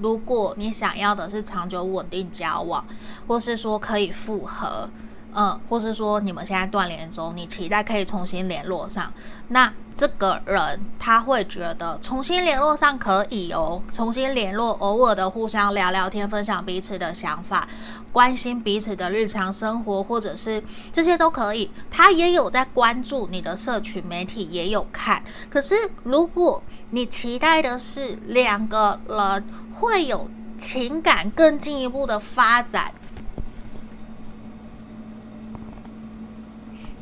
Speaker 1: 如果你想要的是长久稳定交往，或是说可以复合，嗯，或是说你们现在断联中，你期待可以重新联络上，那这个人他会觉得重新联络上可以哦，重新联络，偶尔的互相聊聊天，分享彼此的想法，关心彼此的日常生活，或者是这些都可以。他也有在关注你的社群媒体，也有看。可是如果你期待的是两个人会有情感更进一步的发展，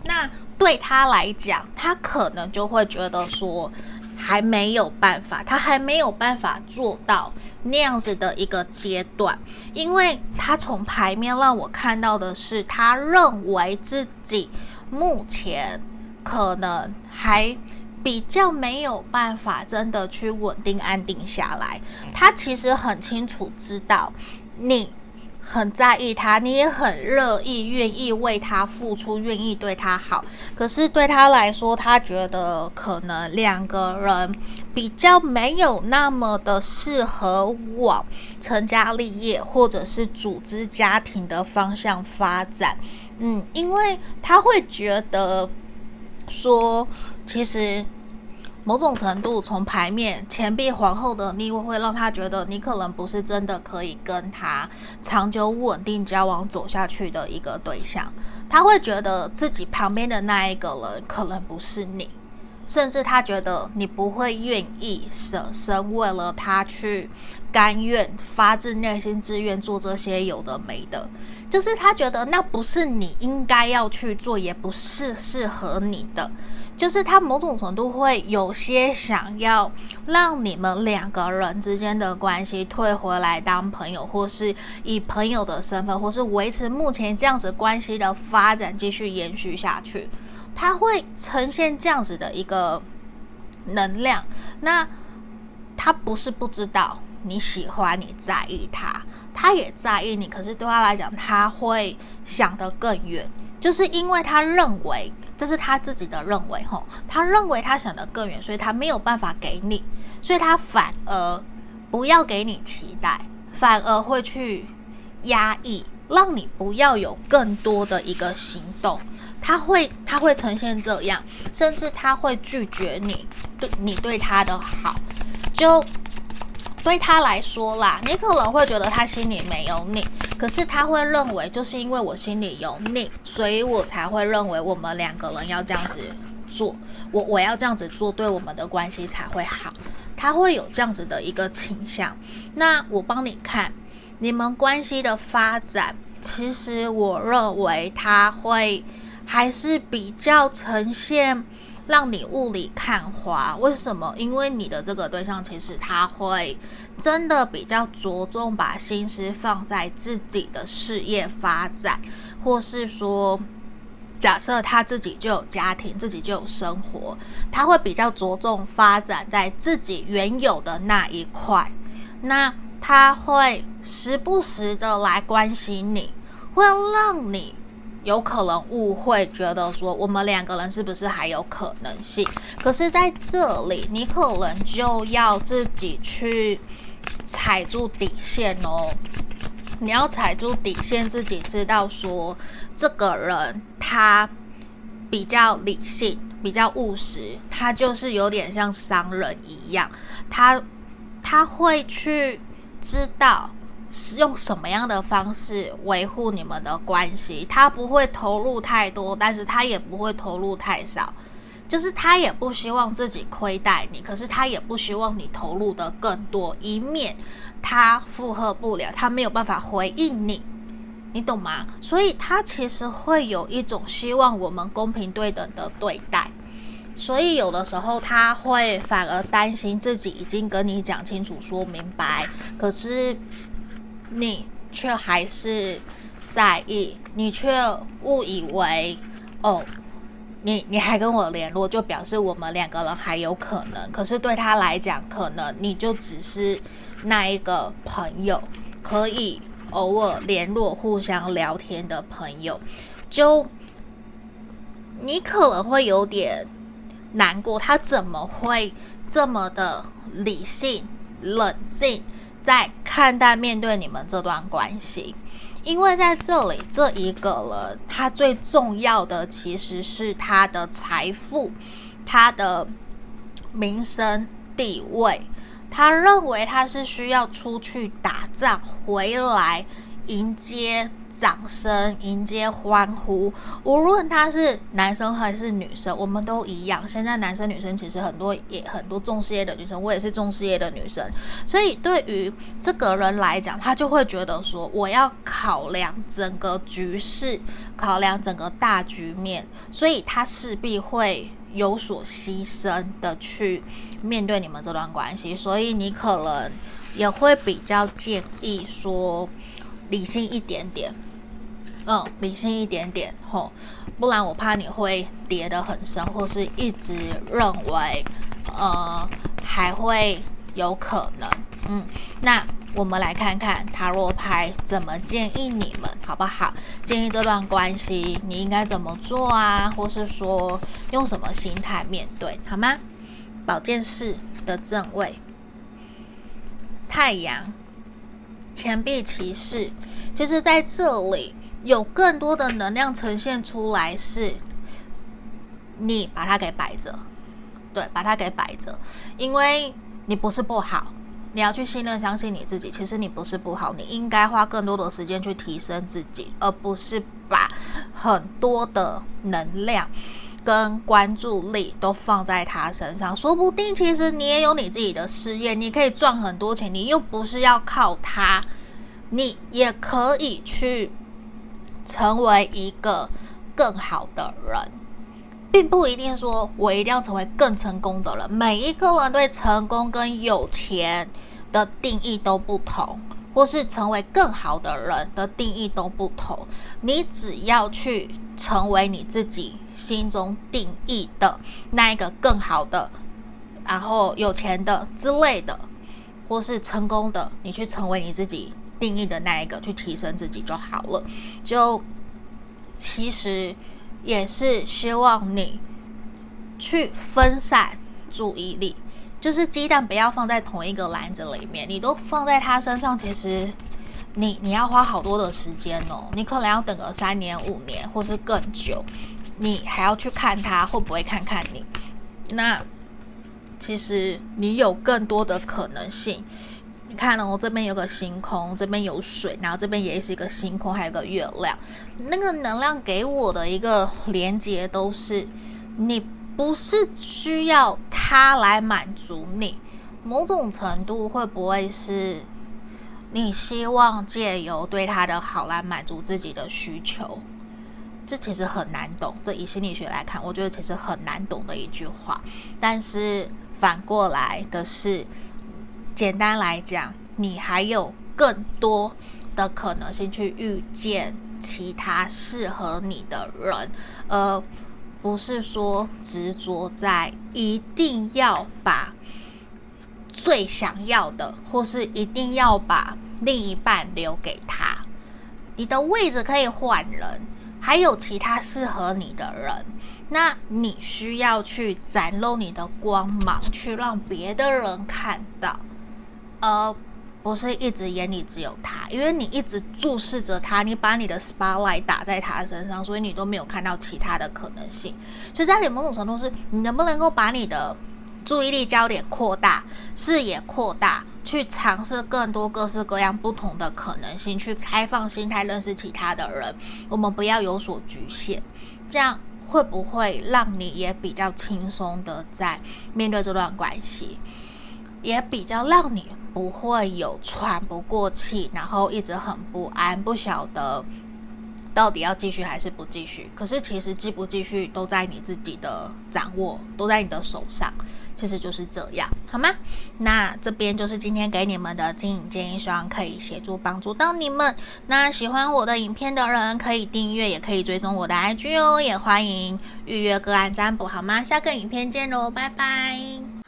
Speaker 1: 那对他来讲，他可能就会觉得说还没有办法，他还没有办法做到那样子的一个阶段，因为他从牌面让我看到的是，他认为自己目前可能还。比较没有办法真的去稳定安定下来，他其实很清楚知道你很在意他，你也很乐意愿意为他付出，愿意对他好。可是对他来说，他觉得可能两个人比较没有那么的适合往成家立业或者是组织家庭的方向发展。嗯，因为他会觉得说。其实，某种程度从牌面钱币皇后的逆位会让他觉得你可能不是真的可以跟他长久稳定交往走下去的一个对象。他会觉得自己旁边的那一个人可能不是你，甚至他觉得你不会愿意舍身为了他去甘愿发自内心自愿做这些有的没的，就是他觉得那不是你应该要去做，也不是适合你的。就是他某种程度会有些想要让你们两个人之间的关系退回来当朋友，或是以朋友的身份，或是维持目前这样子关系的发展继续延续下去。他会呈现这样子的一个能量。那他不是不知道你喜欢你在意他，他也在意你，可是对他来讲，他会想得更远，就是因为他认为。这是他自己的认为，吼，他认为他想得更远，所以他没有办法给你，所以他反而不要给你期待，反而会去压抑，让你不要有更多的一个行动。他会，他会呈现这样，甚至他会拒绝你对你对他的好，就。对他来说啦，你可能会觉得他心里没有你，可是他会认为，就是因为我心里有你，所以我才会认为我们两个人要这样子做，我我要这样子做，对我们的关系才会好。他会有这样子的一个倾向。那我帮你看你们关系的发展，其实我认为他会还是比较呈现让你雾里看花。为什么？因为你的这个对象其实他会真的比较着重把心思放在自己的事业发展，或是说。假设他自己就有家庭，自己就有生活，他会比较着重发展在自己原有的那一块。那他会时不时的来关心你，会让你有可能误会，觉得说我们两个人是不是还有可能性？可是在这里，你可能就要自己去踩住底线哦。你要踩住底线，自己知道说这个人他比较理性，比较务实，他就是有点像商人一样，他他会去知道是用什么样的方式维护你们的关系，他不会投入太多，但是他也不会投入太少，就是他也不希望自己亏待你，可是他也不希望你投入的更多，以免。他负荷不了，他没有办法回应你，你懂吗？所以他其实会有一种希望我们公平对等的对待，所以有的时候他会反而担心自己已经跟你讲清楚、说明白，可是你却还是在意，你却误以为哦，你你还跟我联络，就表示我们两个人还有可能。可是对他来讲，可能你就只是。那一个朋友可以偶尔联络、互相聊天的朋友，就你可能会有点难过，他怎么会这么的理性、冷静，在看待面对你们这段关系？因为在这里，这一个人他最重要的其实是他的财富、他的名声、地位。他认为他是需要出去打仗回来迎接掌声、迎接欢呼，无论他是男生还是女生，我们都一样。现在男生女生其实很多，也很多重事业的女生，我也是重事业的女生，所以对于这个人来讲，他就会觉得说，我要考量整个局势，考量整个大局面，所以他势必会。有所牺牲的去面对你们这段关系，所以你可能也会比较建议说理性一点点，嗯，理性一点点吼，不然我怕你会跌得很深，或是一直认为呃还会有可能，嗯，那。我们来看看塔罗牌怎么建议你们，好不好？建议这段关系你应该怎么做啊？或是说用什么心态面对，好吗？宝剑四的正位，太阳，钱币骑士，就是在这里有更多的能量呈现出来，是你把它给摆着，对，把它给摆着，因为你不是不好。你要去信任、相信你自己。其实你不是不好，你应该花更多的时间去提升自己，而不是把很多的能量跟关注力都放在他身上。说不定其实你也有你自己的事业，你可以赚很多钱，你又不是要靠他，你也可以去成为一个更好的人。并不一定说我一定要成为更成功的人。每一个人对成功跟有钱的定义都不同，或是成为更好的人的定义都不同。你只要去成为你自己心中定义的那一个更好的，然后有钱的之类的，或是成功的，你去成为你自己定义的那一个，去提升自己就好了。就其实。也是希望你去分散注意力，就是鸡蛋不要放在同一个篮子里面。你都放在他身上，其实你你要花好多的时间哦。你可能要等个三年、五年，或是更久，你还要去看他会不会看看你。那其实你有更多的可能性。你看哦，这边有个星空，这边有水，然后这边也是一个星空，还有个月亮。那个能量给我的一个连接都是，你不是需要他来满足你，某种程度会不会是你希望借由对他的好来满足自己的需求？这其实很难懂。这以心理学来看，我觉得其实很难懂的一句话。但是反过来的是，简单来讲，你还有更多的可能性去遇见其他适合你的人，而不是说执着在一定要把最想要的，或是一定要把另一半留给他。你的位置可以换人。还有其他适合你的人，那你需要去展露你的光芒，去让别的人看到，而不是一直眼里只有他。因为你一直注视着他，你把你的 spotlight 打在他身上，所以你都没有看到其他的可能性。所以在某种程度是，你能不能够把你的注意力焦点扩大，视野扩大？去尝试更多各式各样不同的可能性，去开放心态，认识其他的人。我们不要有所局限，这样会不会让你也比较轻松的在面对这段关系，也比较让你不会有喘不过气，然后一直很不安，不晓得到底要继续还是不继续。可是其实继不继续都在你自己的掌握，都在你的手上。其实就是这样，好吗？那这边就是今天给你们的经营建议，希望可以协助帮助到你们。那喜欢我的影片的人可以订阅，也可以追踪我的 IG 哦，也欢迎预约个案占卜，好吗？下个影片见喽，拜拜。